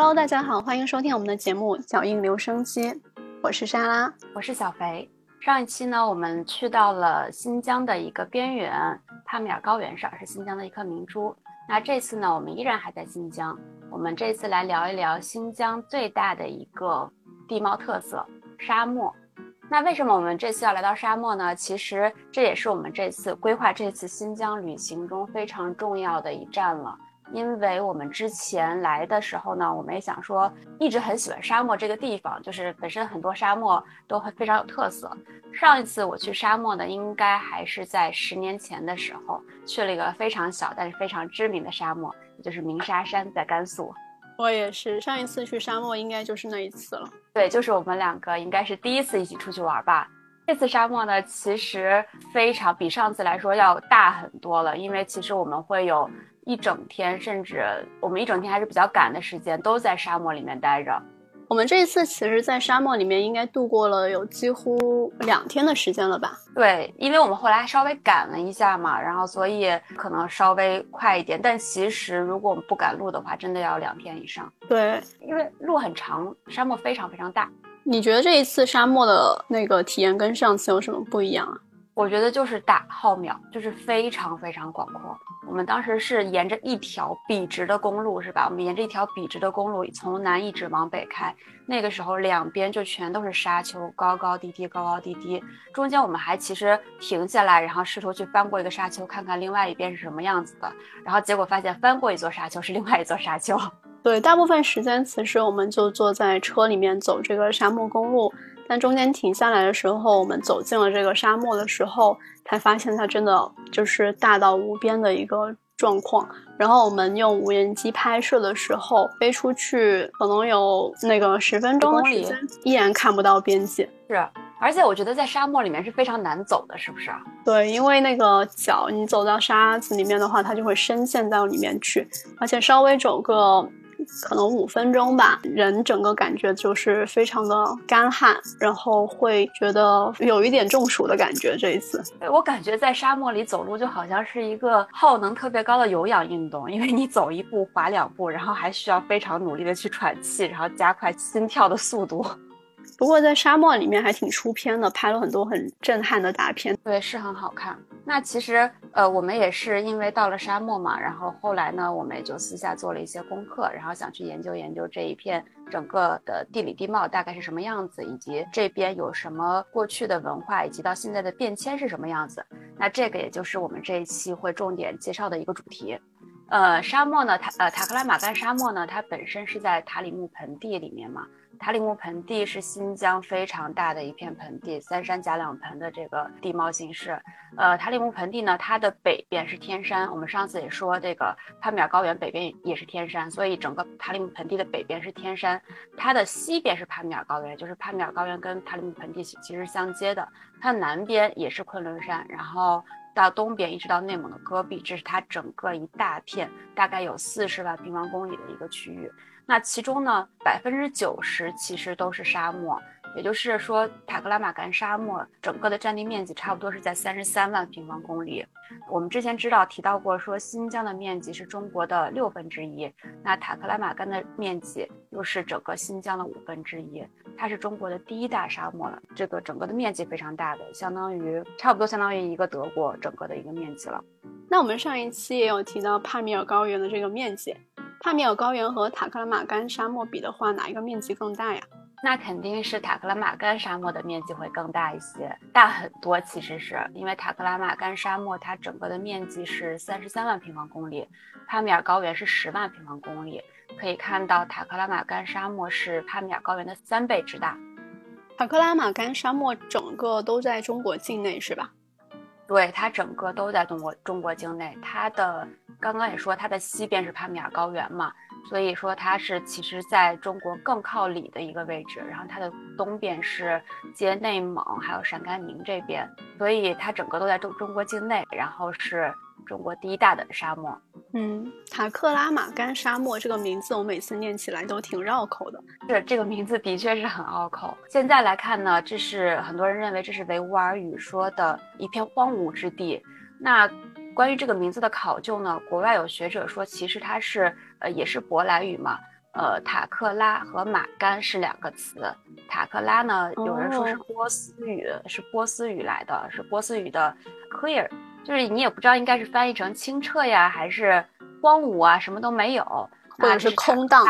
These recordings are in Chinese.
Hello，大家好，欢迎收听我们的节目《脚印留声机》，我是莎拉，我是小肥。上一期呢，我们去到了新疆的一个边缘帕米尔高原上，是新疆的一颗明珠。那这次呢，我们依然还在新疆。我们这次来聊一聊新疆最大的一个地貌特色——沙漠。那为什么我们这次要来到沙漠呢？其实这也是我们这次规划这次新疆旅行中非常重要的一站了。因为我们之前来的时候呢，我们也想说，一直很喜欢沙漠这个地方，就是本身很多沙漠都会非常有特色。上一次我去沙漠呢，应该还是在十年前的时候，去了一个非常小但是非常知名的沙漠，也就是鸣沙山，在甘肃。我也是，上一次去沙漠应该就是那一次了。对，就是我们两个应该是第一次一起出去玩吧。这次沙漠呢，其实非常比上次来说要大很多了，因为其实我们会有。一整天，甚至我们一整天还是比较赶的时间，都在沙漠里面待着。我们这一次其实，在沙漠里面应该度过了有几乎两天的时间了吧？对，因为我们后来稍微赶了一下嘛，然后所以可能稍微快一点。但其实如果我们不赶路的话，真的要两天以上。对，因为路很长，沙漠非常非常大。你觉得这一次沙漠的那个体验跟上次有什么不一样啊？我觉得就是大浩渺，就是非常非常广阔。我们当时是沿着一条笔直的公路，是吧？我们沿着一条笔直的公路从南一直往北开。那个时候两边就全都是沙丘，高高低低，高高低低。中间我们还其实停下来，然后试图去翻过一个沙丘，看看另外一边是什么样子的。然后结果发现翻过一座沙丘是另外一座沙丘。对，大部分时间其实我们就坐在车里面走这个沙漠公路。但中间停下来的时候，我们走进了这个沙漠的时候，才发现它真的就是大到无边的一个状况。然后我们用无人机拍摄的时候，飞出去可能有那个十分钟的时间，依然看不到边界。是，而且我觉得在沙漠里面是非常难走的，是不是啊？对，因为那个脚你走到沙子里面的话，它就会深陷到里面去，而且稍微走个。可能五分钟吧，人整个感觉就是非常的干旱，然后会觉得有一点中暑的感觉。这一次，我感觉在沙漠里走路就好像是一个耗能特别高的有氧运动，因为你走一步滑两步，然后还需要非常努力的去喘气，然后加快心跳的速度。不过在沙漠里面还挺出片的，拍了很多很震撼的大片。对，是很好看。那其实，呃，我们也是因为到了沙漠嘛，然后后来呢，我们也就私下做了一些功课，然后想去研究研究这一片整个的地理地貌大概是什么样子，以及这边有什么过去的文化，以及到现在的变迁是什么样子。那这个也就是我们这一期会重点介绍的一个主题。呃，沙漠呢，塔呃塔克拉玛干沙漠呢，它本身是在塔里木盆地里面嘛。塔里木盆地是新疆非常大的一片盆地，三山夹两盆的这个地貌形式。呃，塔里木盆地呢，它的北边是天山，我们上次也说这个帕米尔高原北边也是天山，所以整个塔里木盆地的北边是天山，它的西边是帕米尔高原，就是帕米尔高原跟塔里木盆地其实相接的，它的南边也是昆仑山，然后到东边一直到内蒙的戈壁，这是它整个一大片，大概有四十万平方公里的一个区域。那其中呢，百分之九十其实都是沙漠，也就是说，塔克拉玛干沙漠整个的占地面积差不多是在三十三万平方公里。我们之前知道提到过，说新疆的面积是中国的六分之一，那塔克拉玛干的面积又是整个新疆的五分之一，它是中国的第一大沙漠了。这个整个的面积非常大的，相当于差不多相当于一个德国整个的一个面积了。那我们上一期也有提到帕米尔高原的这个面积。帕米尔高原和塔克拉玛干沙漠比的话，哪一个面积更大呀？那肯定是塔克拉玛干沙漠的面积会更大一些，大很多。其实是因为塔克拉玛干沙漠它整个的面积是三十三万平方公里，帕米尔高原是十万平方公里。可以看到，塔克拉玛干沙漠是帕米尔高原的三倍之大。塔克拉玛干沙漠整个都在中国境内是吧？对，它整个都在中国中国境内，它的。刚刚也说它的西边是帕米尔高原嘛，所以说它是其实在中国更靠里的一个位置，然后它的东边是接内蒙还有陕甘宁这边，所以它整个都在中中国境内，然后是中国第一大的沙漠。嗯，塔克拉玛干沙漠这个名字我每次念起来都挺绕口的，是这个名字的确是很拗口。现在来看呢，这是很多人认为这是维吾尔语说的一片荒芜之地，那。关于这个名字的考究呢，国外有学者说，其实它是呃也是舶来语嘛。呃，塔克拉和马干是两个词。塔克拉呢，有人说是波斯语，是波斯语来的，是波斯语的 clear，就是你也不知道应该是翻译成清澈呀，还是荒芜啊，什么都没有，或者是空荡。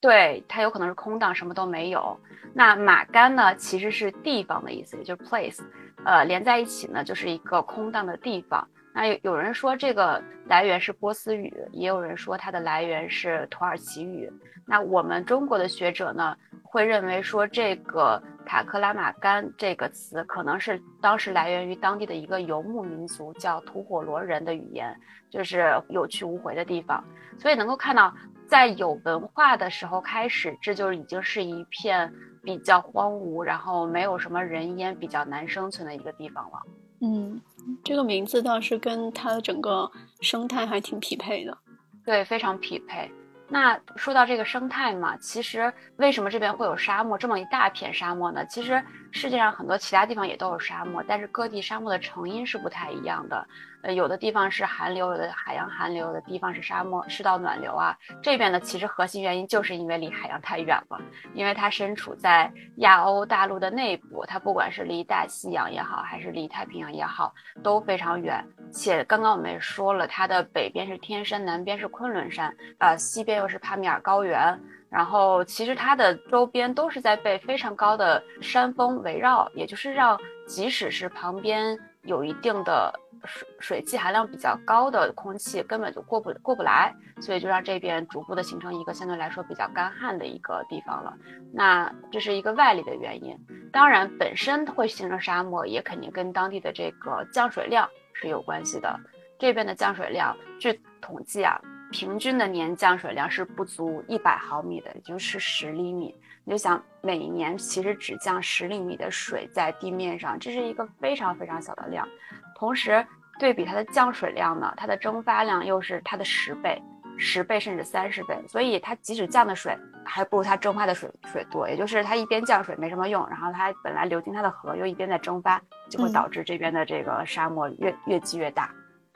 对，它有可能是空荡，什么都没有。那马干呢，其实是地方的意思，也就是 place，呃，连在一起呢，就是一个空荡的地方。那有有人说这个来源是波斯语，也有人说它的来源是土耳其语。那我们中国的学者呢，会认为说这个塔克拉玛干这个词可能是当时来源于当地的一个游牧民族，叫吐火罗人的语言，就是有去无回的地方。所以能够看到，在有文化的时候开始，这就已经是一片比较荒芜，然后没有什么人烟，比较难生存的一个地方了。嗯。这个名字倒是跟它的整个生态还挺匹配的，对，非常匹配。那说到这个生态嘛，其实为什么这边会有沙漠这么一大片沙漠呢？其实世界上很多其他地方也都有沙漠，但是各地沙漠的成因是不太一样的。呃，有的地方是寒流，有的海洋寒流，有的地方是沙漠赤道暖流啊。这边呢，其实核心原因就是因为离海洋太远了，因为它身处在亚欧大陆的内部，它不管是离大西洋也好，还是离太平洋也好，都非常远。且刚刚我们也说了，它的北边是天山，南边是昆仑山，呃，西边又是帕米尔高原，然后其实它的周边都是在被非常高的山峰围绕，也就是让即使是旁边有一定的。水水汽含量比较高的空气根本就过不过不来，所以就让这边逐步的形成一个相对来说比较干旱的一个地方了。那这是一个外力的原因，当然本身会形成沙漠，也肯定跟当地的这个降水量是有关系的。这边的降水量，据统计啊，平均的年降水量是不足一百毫米的，也就是十厘米。你就想，每一年其实只降十厘米的水在地面上，这是一个非常非常小的量。同时，对比它的降水量呢，它的蒸发量又是它的十倍、十倍甚至三十倍，所以它即使降的水还不如它蒸发的水水多。也就是它一边降水没什么用，然后它本来流经它的河又一边在蒸发，就会导致这边的这个沙漠越越积越大。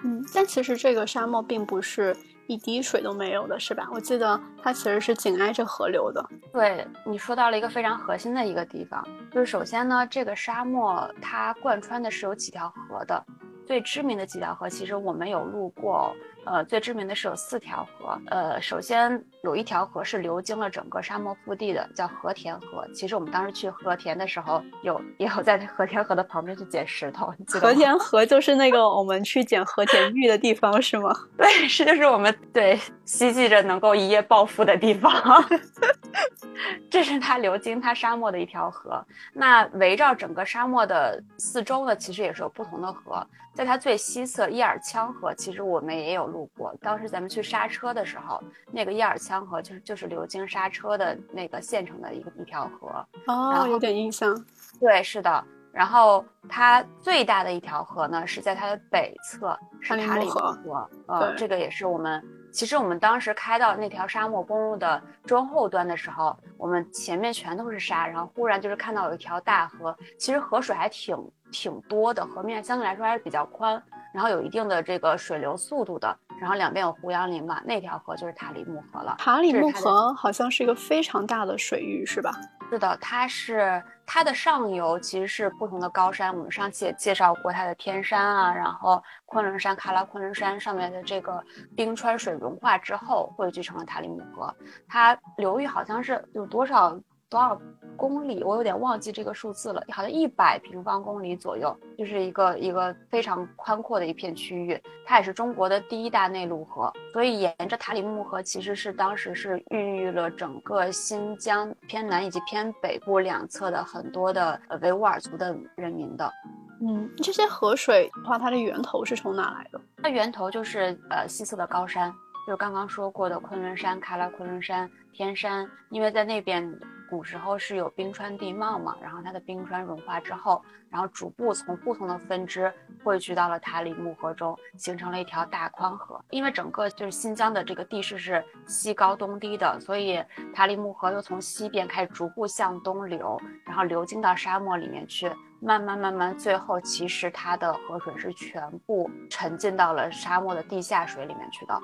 嗯，但其实这个沙漠并不是一滴水都没有的，是吧？我记得它其实是紧挨着河流的。对你说到了一个非常核心的一个地方，就是首先呢，这个沙漠它贯穿的是有几条河的。最知名的几条河，其实我们有路过。呃，最知名的是有四条河。呃，首先有一条河是流经了整个沙漠腹地的，叫和田河。其实我们当时去和田的时候，有也有在和田河的旁边去捡石头。和田河就是那个我们去捡和田玉的地方，是吗？对，是就是我们对希冀着能够一夜暴富的地方。这是它流经它沙漠的一条河。那围绕整个沙漠的四周呢，其实也是有不同的河。在它最西侧伊尔羌河，其实我们也有。路过，当时咱们去刹车的时候，那个伊尔羌河就是就是流经刹车的那个县城的一个一条河哦，有点印象。对，是的。然后它最大的一条河呢，是在它的北侧，是塔里木河。呃，这个也是我们其实我们当时开到那条沙漠公路的中后端的时候，我们前面全都是沙，然后忽然就是看到有一条大河，其实河水还挺挺多的，河面相对来说还是比较宽。然后有一定的这个水流速度的，然后两边有胡杨林嘛，那条河就是塔里木河了。塔里木河好像是一个非常大的水域，是吧？是的，它是它的上游其实是不同的高山，我们上期也介绍过它的天山啊，然后昆仑山、喀拉昆仑山上面的这个冰川水融化之后汇聚成了塔里木河，它流域好像是有多少？多少公里？我有点忘记这个数字了，好像一百平方公里左右，就是一个一个非常宽阔的一片区域。它也是中国的第一大内陆河，所以沿着塔里木河，其实是当时是孕育了整个新疆偏南以及偏北部两侧的很多的呃维吾尔族的人民的。嗯，这些河水的话，它的源头是从哪来的？它源头就是呃西侧的高山，就是刚刚说过的昆仑山、喀拉昆仑山、天山，因为在那边。古时候是有冰川地貌嘛，然后它的冰川融化之后，然后逐步从不同的分支汇聚到了塔里木河中，形成了一条大宽河。因为整个就是新疆的这个地势是西高东低的，所以塔里木河又从西边开始逐步向东流，然后流经到沙漠里面去，慢慢慢慢，最后其实它的河水是全部沉浸到了沙漠的地下水里面去的。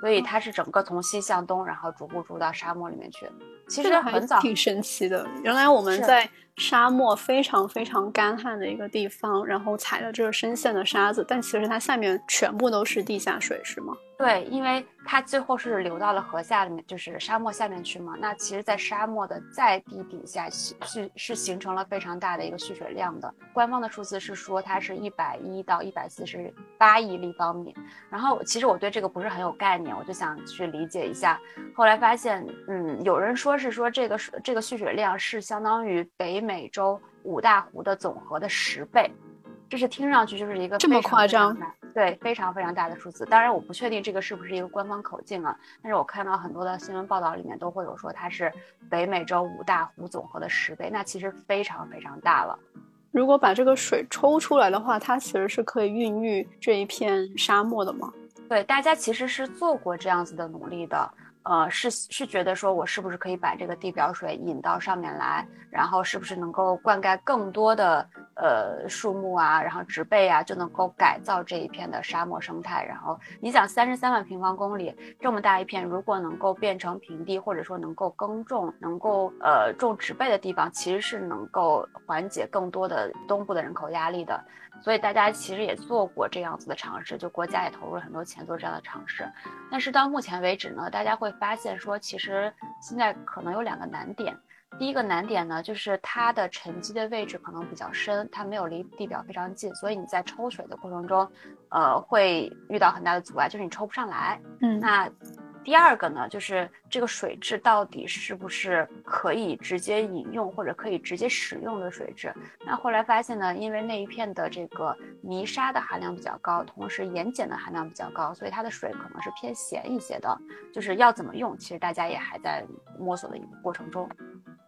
所以它是整个从西向东，然后逐步入到沙漠里面去。其实很早，挺神奇的。原来我们在沙漠非常非常干旱的一个地方，然后踩了这个深陷的沙子，但其实它下面全部都是地下水，是吗？对，因为它最后是流到了河下里面，就是沙漠下面去嘛。那其实，在沙漠的在地底下是是是形成了非常大的一个蓄水量的。官方的数字是说它是一百一到一百四十八亿立方米。然后其实我对这个不是很有概念，我就想去理解一下。后来发现，嗯，有人说是说这个这个蓄水量是相当于北美洲五大湖的总和的十倍。这是听上去就是一个这么夸张。对，非常非常大的数字。当然，我不确定这个是不是一个官方口径啊。但是我看到很多的新闻报道里面都会有说它是北美洲五大湖总和的十倍，那其实非常非常大了。如果把这个水抽出来的话，它其实是可以孕育这一片沙漠的吗？对，大家其实是做过这样子的努力的。呃，是是觉得说我是不是可以把这个地表水引到上面来，然后是不是能够灌溉更多的呃树木啊，然后植被啊，就能够改造这一片的沙漠生态。然后你想，三十三万平方公里这么大一片，如果能够变成平地，或者说能够耕种、能够呃种植被的地方，其实是能够缓解更多的东部的人口压力的。所以大家其实也做过这样子的尝试，就国家也投入了很多钱做这样的尝试。但是到目前为止呢，大家会发现说，其实现在可能有两个难点。第一个难点呢，就是它的沉积的位置可能比较深，它没有离地表非常近，所以你在抽水的过程中，呃，会遇到很大的阻碍，就是你抽不上来。嗯，那。第二个呢，就是这个水质到底是不是可以直接饮用或者可以直接使用的水质？那后来发现呢，因为那一片的这个泥沙的含量比较高，同时盐碱的含量比较高，所以它的水可能是偏咸一些的。就是要怎么用，其实大家也还在摸索的一个过程中。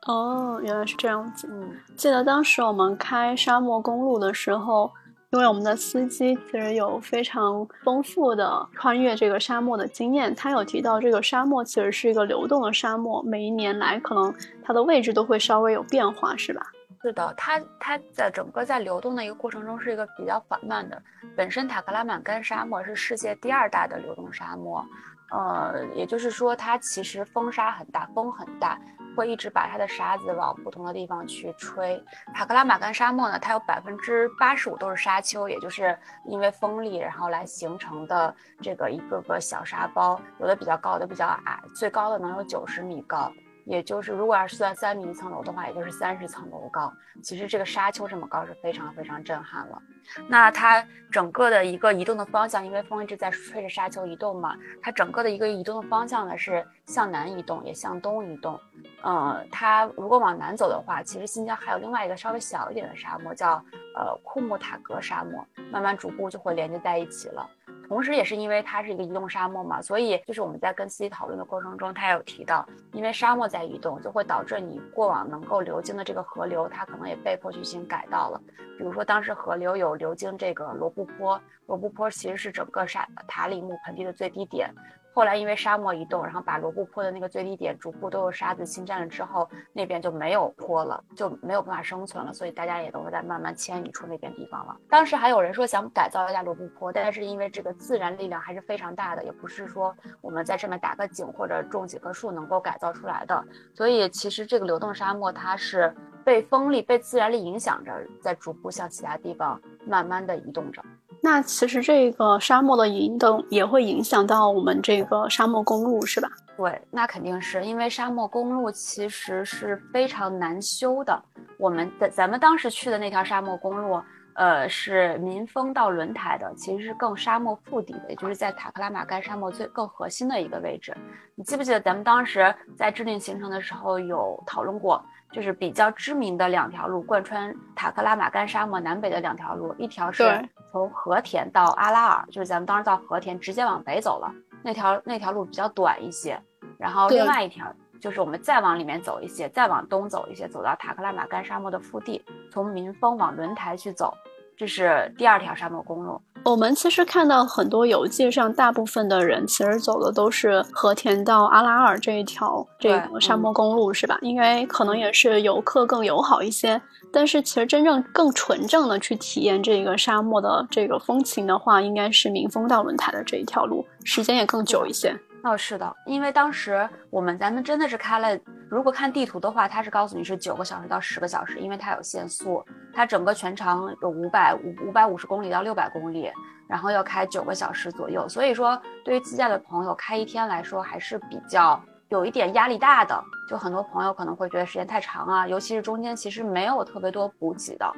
哦，原来是这样子。嗯，记得当时我们开沙漠公路的时候。因为我们的司机其实有非常丰富的穿越这个沙漠的经验，他有提到这个沙漠其实是一个流动的沙漠，每一年来可能它的位置都会稍微有变化，是吧？是的，它它在整个在流动的一个过程中是一个比较缓慢的。本身塔克拉玛干沙漠是世界第二大的流动沙漠，呃，也就是说它其实风沙很大，风很大。会一直把它的沙子往不同的地方去吹。塔克拉玛干沙漠呢，它有百分之八十五都是沙丘，也就是因为风力然后来形成的这个一个个小沙包，有的比较高，有的比较矮，最高的能有九十米高。也就是，如果要是算三米一层楼的话，也就是三十层楼高。其实这个沙丘这么高是非常非常震撼了。那它整个的一个移动的方向，因为风一直在吹着沙丘移动嘛，它整个的一个移动的方向呢是向南移动，也向东移动。嗯，它如果往南走的话，其实新疆还有另外一个稍微小一点的沙漠，叫呃库木塔格沙漠，慢慢逐步就会连接在一起了。同时，也是因为它是一个移动沙漠嘛，所以就是我们在跟司机讨论的过程中，他有提到，因为沙漠在移动，就会导致你过往能够流经的这个河流，它可能也被迫去进行改道了。比如说，当时河流有流经这个罗布泊，罗布泊其实是整个沙塔里木盆地的最低点。后来因为沙漠移动，然后把罗布泊的那个最低点逐步都有沙子侵占了之后，那边就没有坡了，就没有办法生存了，所以大家也都在慢慢迁移出那边地方了。当时还有人说想改造一下罗布泊，但是因为这个自然力量还是非常大的，也不是说我们在这面打个井或者种几棵树能够改造出来的。所以其实这个流动沙漠它是被风力、被自然力影响着，在逐步向其他地方慢慢的移动着。那其实这个沙漠的移动也会影响到我们这个沙漠公路，是吧？对，那肯定是因为沙漠公路其实是非常难修的。我们的咱们当时去的那条沙漠公路，呃，是民丰到轮台的，其实是更沙漠腹地的，也就是在塔克拉玛干沙漠最更核心的一个位置。你记不记得咱们当时在制定行程的时候有讨论过？就是比较知名的两条路，贯穿塔克拉玛干沙漠南北的两条路，一条是从和田到阿拉尔，就是咱们当时到和田直接往北走了，那条那条路比较短一些。然后另外一条就是我们再往里面走一些，再往东走一些，走到塔克拉玛干沙漠的腹地，从民丰往轮台去走，这是第二条沙漠公路。我们其实看到很多游记上，大部分的人其实走的都是和田到阿拉尔这一条这个沙漠公路，是吧？因为可能也是游客更友好一些。但是其实真正更纯正的去体验这个沙漠的这个风情的话，应该是民丰到轮台的这一条路，时间也更久一些。哦，是的，因为当时我们咱们真的是开了，如果看地图的话，它是告诉你是九个小时到十个小时，因为它有限速，它整个全长有五百五五百五十公里到六百公里，然后要开九个小时左右，所以说对于自驾的朋友开一天来说还是比较有一点压力大的，就很多朋友可能会觉得时间太长啊，尤其是中间其实没有特别多补给的，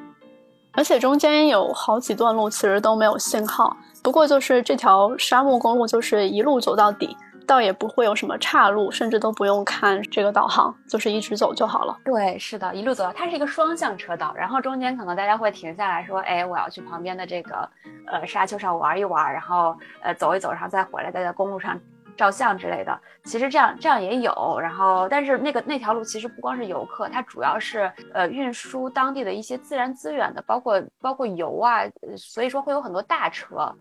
而且中间有好几段路其实都没有信号，不过就是这条沙漠公路就是一路走到底。倒也不会有什么岔路，甚至都不用看这个导航，就是一直走就好了。对，是的，一路走到，它是一个双向车道，然后中间可能大家会停下来说，哎，我要去旁边的这个呃沙丘上玩一玩，然后呃走一走，然后再回来，再在公路上照相之类的。其实这样这样也有，然后但是那个那条路其实不光是游客，它主要是呃运输当地的一些自然资源的，包括包括油啊，所以说会有很多大车。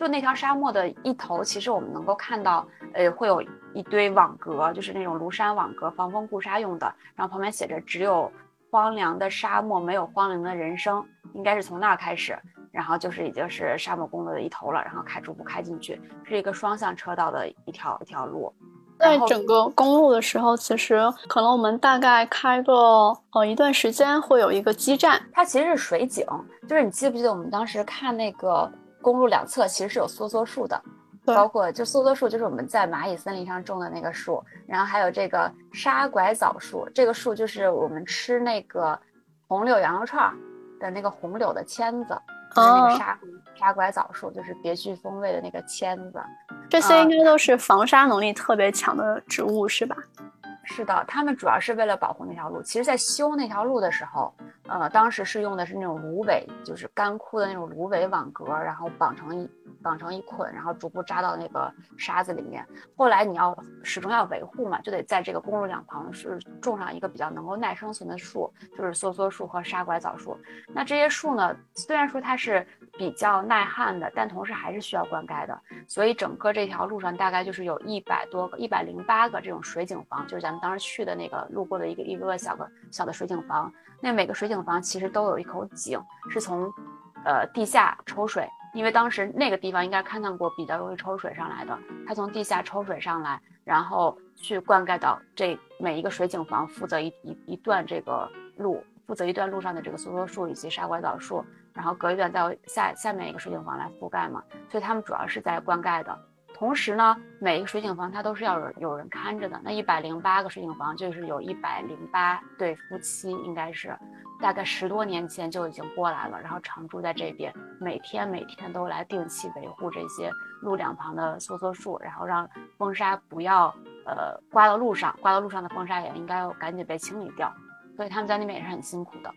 就那条沙漠的一头，其实我们能够看到，呃，会有一堆网格，就是那种庐山网格，防风固沙用的。然后旁边写着“只有荒凉的沙漠，没有荒凉的人生”，应该是从那儿开始。然后就是已经是沙漠公路的一头了，然后开逐步开进去，是一个双向车道的一条一条路。在整个公路的时候，其实可能我们大概开个呃一段时间，会有一个基站。它其实是水井，就是你记不记得我们当时看那个？公路两侧其实是有梭梭树的，包括就梭梭树就是我们在蚂蚁森林上种的那个树，然后还有这个沙拐枣树，这个树就是我们吃那个红柳羊肉串的那个红柳的签子，就是那个沙沙拐枣树，就是别具风味的那个签子。这些应该都是防沙能力特别强的植物，是吧？是的，他们主要是为了保护那条路。其实，在修那条路的时候，呃，当时是用的是那种芦苇，就是干枯的那种芦苇网格，然后绑成一绑成一捆，然后逐步扎到那个沙子里面。后来你要始终要维护嘛，就得在这个公路两旁是种上一个比较能够耐生存的树，就是梭梭树和沙拐枣树。那这些树呢，虽然说它是比较耐旱的，但同时还是需要灌溉的。所以整个这条路上大概就是有一百多个、一百零八个这种水井房，就是咱们当时去的那个路过的一个一个小个小的水井房。那每个水井房其实都有一口井，是从呃地下抽水，因为当时那个地方应该勘探过，比较容易抽水上来的。它从地下抽水上来，然后去灌溉到这每一个水井房，负责一一一段这个路，负责一段路上的这个梭梭树以及沙拐枣树。然后隔一段再下下面一个水井房来覆盖嘛，所以他们主要是在灌溉的。同时呢，每一个水井房它都是要有有人看着的。那一百零八个水井房就是有一百零八对夫妻，应该是大概十多年前就已经过来了，然后常住在这边，每天每天都来定期维护这些路两旁的梭梭树，然后让风沙不要呃刮到路上，刮到路上的风沙也应该要赶紧被清理掉。所以他们在那边也是很辛苦的。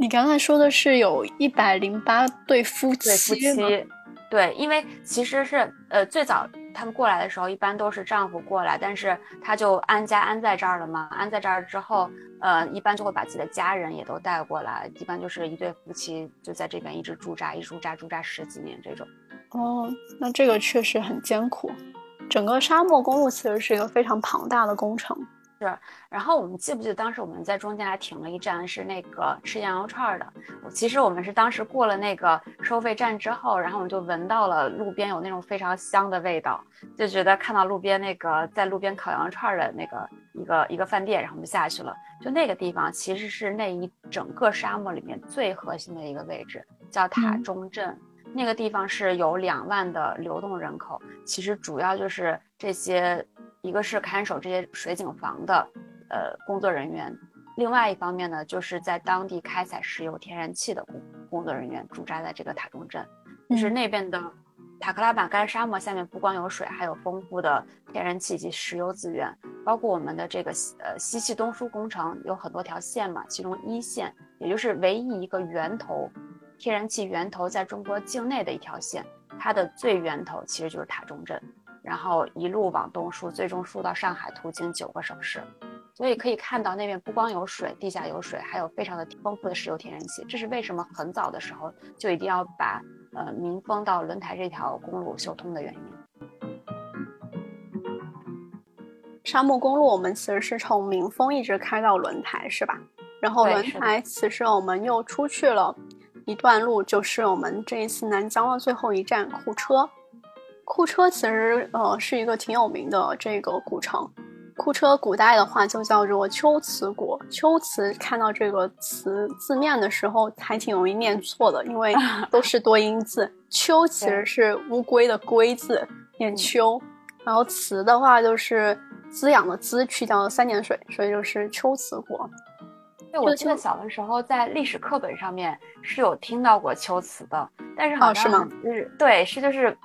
你刚才说的是有一百零八对夫妻，对夫妻，对，因为其实是呃最早他们过来的时候，一般都是丈夫过来，但是他就安家安在这儿了嘛，安在这儿之后，呃，一般就会把自己的家人也都带过来，一般就是一对夫妻就在这边一直驻扎，一驻扎驻扎十几年这种。哦，那这个确实很艰苦，整个沙漠公路其实是一个非常庞大的工程。是，然后我们记不记得当时我们在中间还停了一站，是那个吃羊肉串的。其实我们是当时过了那个收费站之后，然后我们就闻到了路边有那种非常香的味道，就觉得看到路边那个在路边烤羊肉串的那个一个一个饭店，然后我们就下去了。就那个地方其实是那一整个沙漠里面最核心的一个位置，叫塔中镇。那个地方是有两万的流动人口，其实主要就是这些。一个是看守这些水井房的，呃，工作人员；另外一方面呢，就是在当地开采石油、天然气的工工作人员驻扎在这个塔中镇。就是那边的塔克拉玛干沙漠下面不光有水，还有丰富的天然气及石油资源。包括我们的这个呃西气东输工程有很多条线嘛，其中一线也就是唯一一个源头，天然气源头在中国境内的一条线，它的最源头其实就是塔中镇。然后一路往东输，最终输到上海，途经九个省市，所以可以看到那边不光有水，地下有水，还有非常的丰富的石油天然气。这是为什么很早的时候就一定要把呃民丰到轮台这条公路修通的原因。沙漠公路我们其实是从民丰一直开到轮台，是吧？然后轮台其实我们又出去了一段路，就是我们这一次南疆的最后一站库车。库车其实呃是一个挺有名的这个古城。库车古代的话就叫做秋瓷国。秋瓷看到这个词字面的时候还挺容易念错的，因为 都是多音字。秋其实是乌龟的龟字，念秋。然后兹的话就是滋养的滋，去掉了三点水，所以就是秋瓷国。对，我记得小的时候在历史课本上面是有听到过龟兹的，但是好像是对，是就是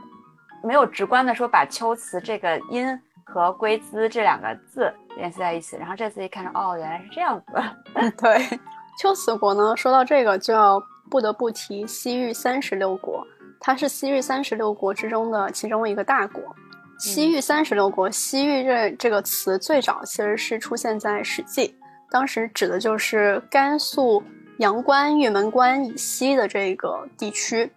没有直观的说把龟兹这个音。和龟兹这两个字联系在一起，然后这次一看，哦，原来是这样子。对，龟兹国呢，说到这个就要不得不提西域三十六国，它是西域三十六国之中的其中一个大国。西域三十六国，西域这这个词最早其实是出现在《史记》，当时指的就是甘肃阳关、玉门关以西的这个地区。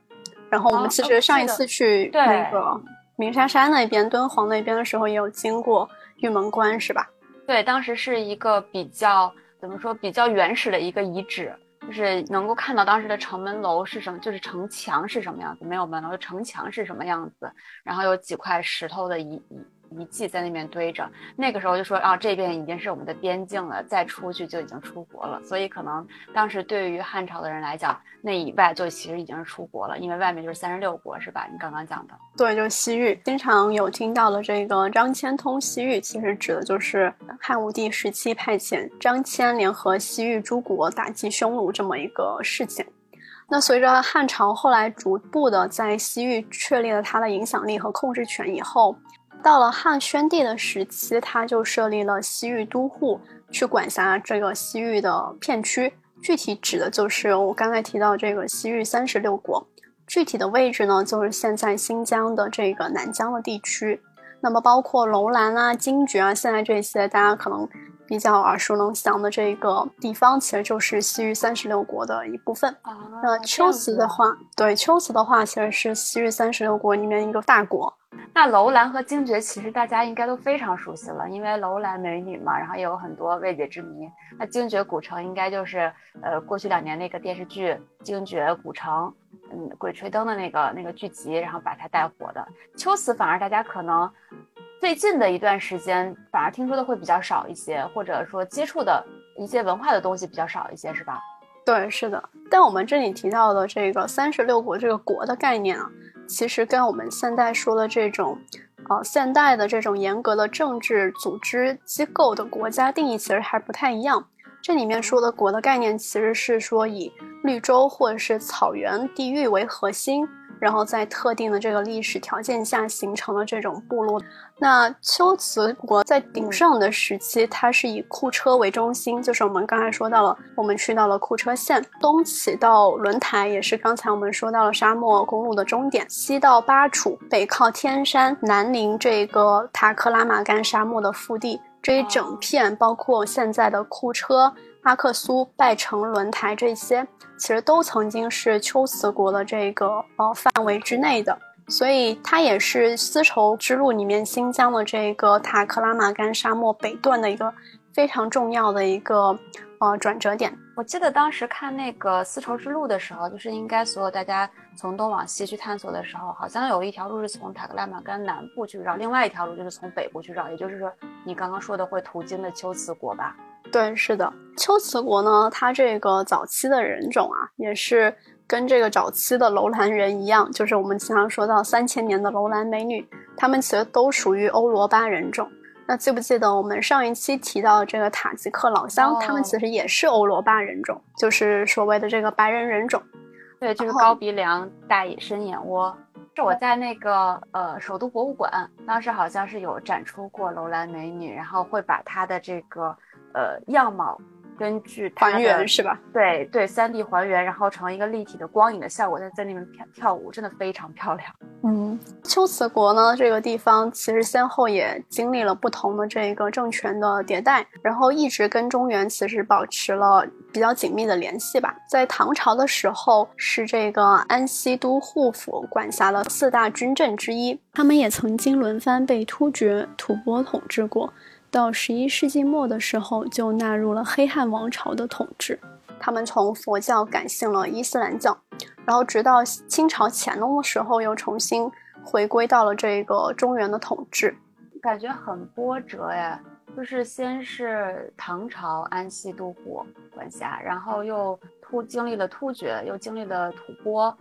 然后我们其实上一次去那个。鸣沙山那边、敦煌那边的时候，也有经过玉门关，是吧？对，当时是一个比较怎么说，比较原始的一个遗址，就是能够看到当时的城门楼是什么，就是城墙是什么样子，没有门楼，城墙是什么样子，然后有几块石头的遗遗。遗迹在那边堆着，那个时候就说啊，这边已经是我们的边境了，再出去就已经出国了。所以可能当时对于汉朝的人来讲，那以外就其实已经是出国了，因为外面就是三十六国，是吧？你刚刚讲的，对，就是西域，经常有听到的这个张骞通西域，其实指的就是汉武帝时期派遣张骞联合西域诸国打击匈奴这么一个事情。那随着汉朝后来逐步的在西域确立了它的影响力和控制权以后。到了汉宣帝的时期，他就设立了西域都护，去管辖这个西域的片区。具体指的就是我刚才提到这个西域三十六国。具体的位置呢，就是现在新疆的这个南疆的地区。那么包括楼兰啊、精绝啊，现在这些大家可能比较耳熟能详的这个地方，其实就是西域三十六国的一部分。那龟兹的话，对，龟兹的话其实是西域三十六国里面一个大国。那楼兰和精绝其实大家应该都非常熟悉了，因为楼兰美女嘛，然后也有很多未解之谜。那精绝古城应该就是呃过去两年那个电视剧《精绝古城》，嗯，鬼吹灯的那个那个剧集，然后把它带火的。秋瓷反而大家可能最近的一段时间反而听说的会比较少一些，或者说接触的一些文化的东西比较少一些，是吧？对，是的。但我们这里提到的这个三十六国这个国的概念啊。其实跟我们现在说的这种，呃，现代的这种严格的政治组织机构的国家定义其实还不太一样。这里面说的国的概念，其实是说以绿洲或者是草原地域为核心。然后在特定的这个历史条件下形成了这种部落。那龟兹国在鼎盛的时期，它是以库车为中心，就是我们刚才说到了，我们去到了库车县，东起到轮台，也是刚才我们说到了沙漠公路的终点，西到巴楚，北靠天山，南临这个塔克拉玛干沙漠的腹地，这一整片包括现在的库车。阿克苏、拜城、轮台这些，其实都曾经是龟兹国的这个呃范围之内的，所以它也是丝绸之路里面新疆的这个塔克拉玛干沙漠北段的一个非常重要的一个呃转折点。我记得当时看那个丝绸之路的时候，就是应该所有大家从东往西去探索的时候，好像有一条路是从塔克拉玛干南部去绕，另外一条路就是从北部去绕，也就是说你刚刚说的会途经的龟兹国吧。对，是的，龟兹国呢，它这个早期的人种啊，也是跟这个早期的楼兰人一样，就是我们经常说到三千年的楼兰美女，他们其实都属于欧罗巴人种。那记不记得我们上一期提到这个塔吉克老乡，他们其实也是欧罗巴人种，就是所谓的这个白人人种。对，就是高鼻梁、大深眼窝。是我在那个呃首都博物馆，当时好像是有展出过楼兰美女，然后会把她的这个。呃，样貌根据还原是吧？对对，三 D 还原，然后成一个立体的光影的效果，在在那边跳跳舞，真的非常漂亮。嗯，秋瓷国呢这个地方其实先后也经历了不同的这个政权的迭代，然后一直跟中原其实保持了比较紧密的联系吧。在唐朝的时候，是这个安西都护府管辖的四大军镇之一，他们也曾经轮番被突厥、吐蕃统治过。到十一世纪末的时候，就纳入了黑汉王朝的统治。他们从佛教改信了伊斯兰教，然后直到清朝乾隆的时候，又重新回归到了这个中原的统治。感觉很波折呀，就是先是唐朝安西都护管辖，然后又突经历了突厥，又经历了吐蕃，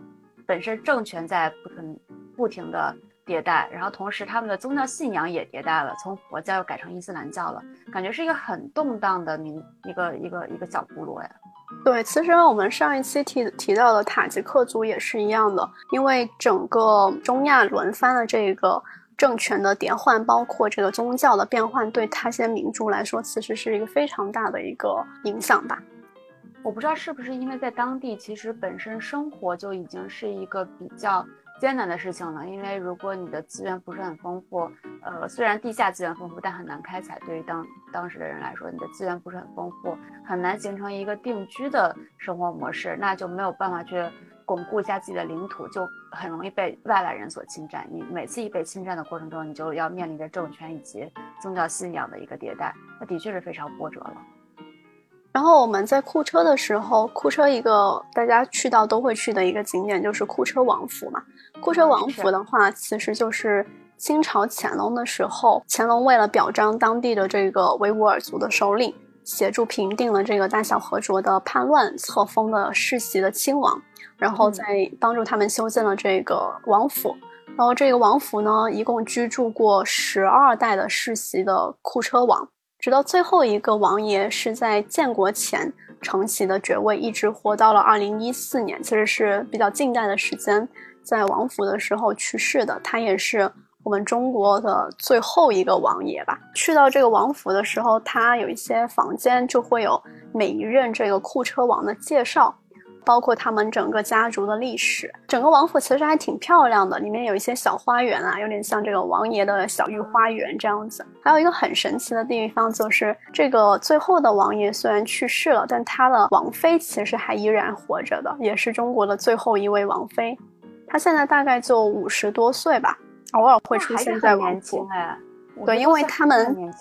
本身政权在不停不停的。迭代，然后同时他们的宗教信仰也迭代了，从佛教又改成伊斯兰教了，感觉是一个很动荡的民一个一个一个小部落呀。对，其实我们上一期提提到的塔吉克族也是一样的，因为整个中亚轮番的这个政权的迭换，包括这个宗教的变换，对他些民族来说，其实是一个非常大的一个影响吧。我不知道是不是因为在当地，其实本身生活就已经是一个比较。艰难的事情呢，因为如果你的资源不是很丰富，呃，虽然地下资源丰富，但很难开采。对于当当时的人来说，你的资源不是很丰富，很难形成一个定居的生活模式，那就没有办法去巩固一下自己的领土，就很容易被外来人所侵占。你每次一被侵占的过程中，你就要面临着政权以及宗教信仰的一个迭代，那的确是非常波折了。然后我们在库车的时候，库车一个大家去到都会去的一个景点就是库车王府嘛。库车王府的话，其实就是清朝乾隆的时候，乾隆为了表彰当地的这个维吾尔族的首领，协助平定了这个大小和卓的叛乱，册封了世袭的亲王，然后再帮助他们修建了这个王府。然后这个王府呢，一共居住过十二代的世袭的库车王。直到最后一个王爷是在建国前承袭的爵位，一直活到了二零一四年，其实是比较近代的时间，在王府的时候去世的。他也是我们中国的最后一个王爷吧。去到这个王府的时候，他有一些房间就会有每一任这个库车王的介绍。包括他们整个家族的历史，整个王府其实还挺漂亮的，里面有一些小花园啊，有点像这个王爷的小御花园这样子。还有一个很神奇的地方，就是这个最后的王爷虽然去世了，但他的王妃其实还依然活着的，也是中国的最后一位王妃。她现在大概就五十多岁吧，偶尔会出现在王府。哎，对，因为他们。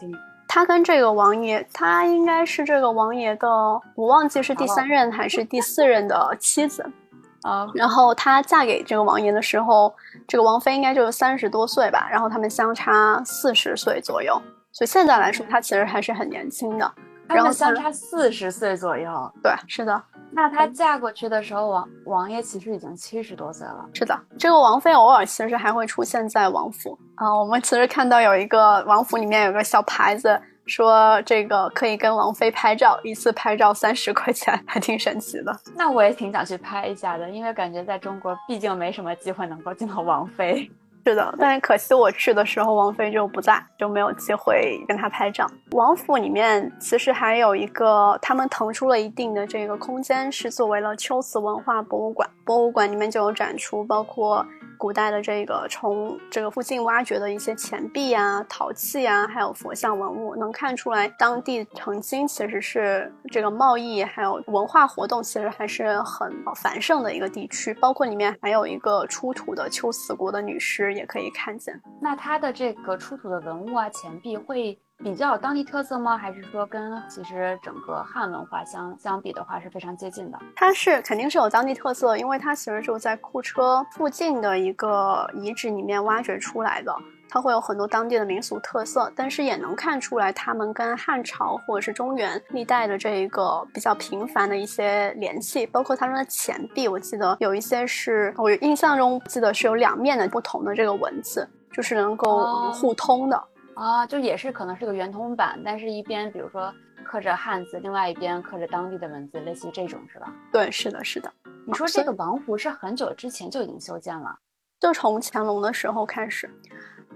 他跟这个王爷，他应该是这个王爷的，我忘记是第三任还是第四任的妻子，啊，然后她嫁给这个王爷的时候，这个王妃应该就是三十多岁吧，然后他们相差四十岁左右，所以现在来说，她其实还是很年轻的。他们相差四十岁左右，对，是的。那她嫁过去的时候，王王爷其实已经七十多岁了。是的，这个王妃偶尔其实还会出现在王府啊。我们其实看到有一个王府里面有个小牌子，说这个可以跟王妃拍照，一次拍照三十块钱，还挺神奇的。那我也挺想去拍一下的，因为感觉在中国毕竟没什么机会能够见到王妃。是的，但是可惜我去的时候王菲就不在，就没有机会跟她拍照。王府里面其实还有一个，他们腾出了一定的这个空间，是作为了秋瓷文化博物馆。博物馆里面就有展出，包括。古代的这个从这个附近挖掘的一些钱币啊、陶器啊，还有佛像文物，能看出来当地曾经其实是这个贸易还有文化活动其实还是很繁盛的一个地区。包括里面还有一个出土的秋瓷国的女尸，也可以看见。那它的这个出土的文物啊、钱币会。比较有当地特色吗？还是说跟其实整个汉文化相相比的话是非常接近的？它是肯定是有当地特色，因为它其实就在库车附近的一个遗址里面挖掘出来的，它会有很多当地的民俗特色，但是也能看出来他们跟汉朝或者是中原历代的这一个比较频繁的一些联系，包括他们的钱币，我记得有一些是我印象中记得是有两面的不同的这个文字，就是能够互通的。啊，就也是可能是个圆通版，但是一边比如说刻着汉字，另外一边刻着当地的文字，类似于这种是吧？对，是的，是的。你说这个王府是很久之前就已经修建了，就从乾隆的时候开始。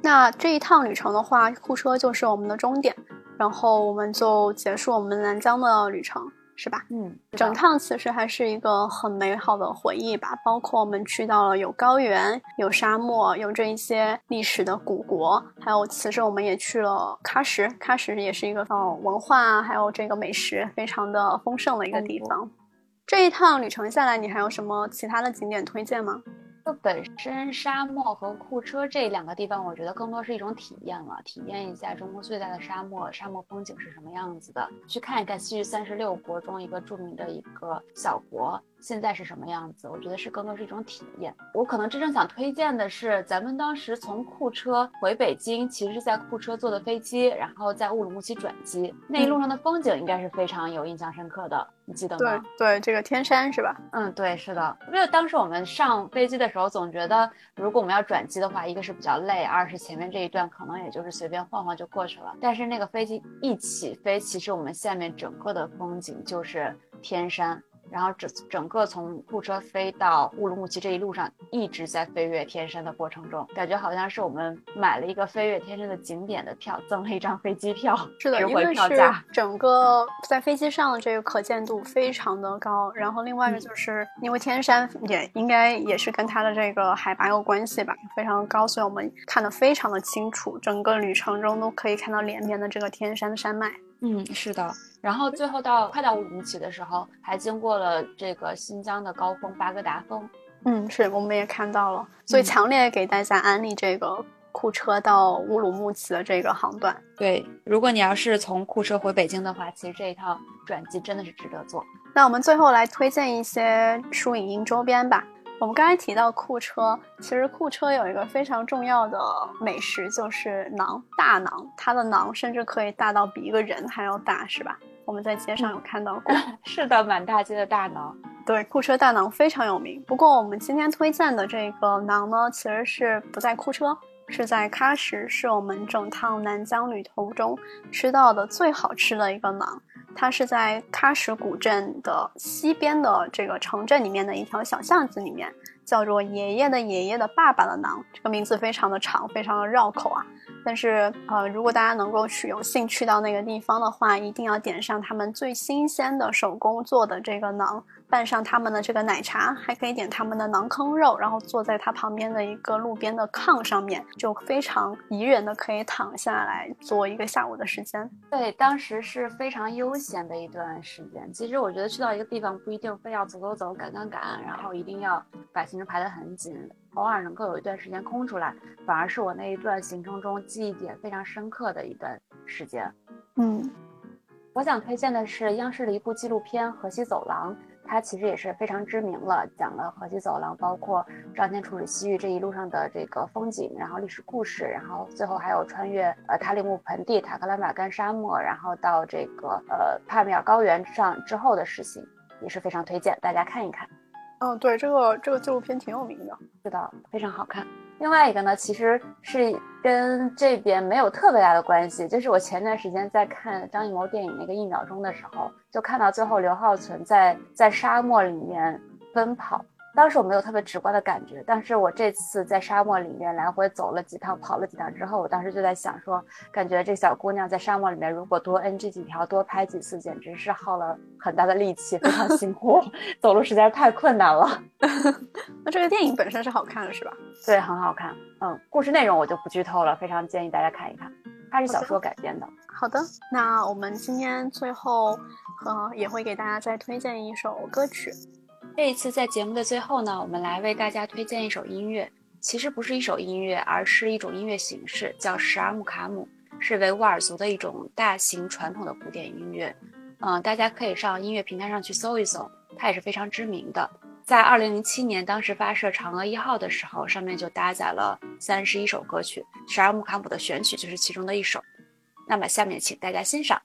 那这一趟旅程的话，库车就是我们的终点。然后我们就结束我们南疆的旅程。是吧？嗯，整趟其实还是一个很美好的回忆吧。包括我们去到了有高原、有沙漠、有这一些历史的古国，还有其实我们也去了喀什，喀什也是一个呃文化还有这个美食非常的丰盛的一个地方。这一趟旅程下来，你还有什么其他的景点推荐吗？本身沙漠和库车这两个地方，我觉得更多是一种体验了，体验一下中国最大的沙漠，沙漠风景是什么样子的，去看一看西域三十六国中一个著名的一个小国。现在是什么样子？我觉得是更多是一种体验。我可能真正想推荐的是，咱们当时从库车回北京，其实是在库车坐的飞机，然后在乌鲁木齐转机。那一路上的风景应该是非常有印象深刻的，你记得吗？对对，这个天山是吧？嗯，对，是的。因为当时我们上飞机的时候，总觉得如果我们要转机的话，一个是比较累，二是前面这一段可能也就是随便晃晃就过去了。但是那个飞机一起飞，其实我们下面整个的风景就是天山。然后整整个从库车飞到乌鲁木齐这一路上一直在飞越天山的过程中，感觉好像是我们买了一个飞越天山的景点的票，赠了一张飞机票，是的，因为是整个在飞机上的这个可见度非常的高。然后另外一个就是因为天山也应该也是跟它的这个海拔有关系吧，非常高，所以我们看得非常的清楚，整个旅程中都可以看到连绵的这个天山山脉。嗯，是的。然后最后到快到乌鲁木齐的时候，还经过了这个新疆的高峰巴格达峰。嗯，是，我们也看到了，所以强烈给大家安利这个库车到乌鲁木齐的这个航段。对，如果你要是从库车回北京的话，其实这一趟转机真的是值得坐。那我们最后来推荐一些书影音周边吧。我们刚才提到库车，其实库车有一个非常重要的美食，就是馕，大馕，它的馕甚至可以大到比一个人还要大，是吧？我们在街上有看到过。是的，满大街的大馕。对，库车大馕非常有名。不过我们今天推荐的这个馕呢，其实是不在库车，是在喀什，是我们整趟南疆旅途中吃到的最好吃的一个馕。它是在喀什古镇的西边的这个城镇里面的一条小巷子里面，叫做爷爷的爷爷的爸爸的馕，这个名字非常的长，非常的绕口啊。但是呃，如果大家能够去有幸去到那个地方的话，一定要点上他们最新鲜的手工做的这个馕。拌上他们的这个奶茶，还可以点他们的馕坑肉，然后坐在它旁边的一个路边的炕上面，就非常宜人的可以躺下来做一个下午的时间。对，当时是非常悠闲的一段时间。其实我觉得去到一个地方不一定非要走走走、赶赶赶，然后一定要把行程排得很紧，偶尔能够有一段时间空出来，反而是我那一段行程中记忆点非常深刻的一段时间。嗯，我想推荐的是央视的一部纪录片《河西走廊》。它其实也是非常知名了，讲了河西走廊，包括张骞处理西域这一路上的这个风景，然后历史故事，然后最后还有穿越呃塔里木盆地、塔克拉玛干沙漠，然后到这个呃帕米尔高原上之后的事情，也是非常推荐大家看一看。嗯，对，这个这个纪录片挺有名的，是的，非常好看。另外一个呢，其实是跟这边没有特别大的关系，就是我前段时间在看张艺谋电影那个一秒钟的时候，就看到最后刘浩存在在沙漠里面奔跑。当时我没有特别直观的感觉，但是我这次在沙漠里面来回走了几趟，跑了几趟之后，我当时就在想说，感觉这小姑娘在沙漠里面如果多 NG 几条，多拍几次，简直是耗了很大的力气，非常辛苦，走路实在是太困难了。那这个电影本身是好看的，是吧？对，很好看。嗯，故事内容我就不剧透了，非常建议大家看一看。它是小说改编的。好的，那我们今天最后呃也会给大家再推荐一首歌曲。这一次在节目的最后呢，我们来为大家推荐一首音乐。其实不是一首音乐，而是一种音乐形式，叫十二木卡姆，是维吾尔族的一种大型传统的古典音乐。嗯，大家可以上音乐平台上去搜一搜，它也是非常知名的。在二零零七年当时发射嫦娥一号的时候，上面就搭载了三十一首歌曲，十二木卡姆的选曲就是其中的一首。那么下面请大家欣赏。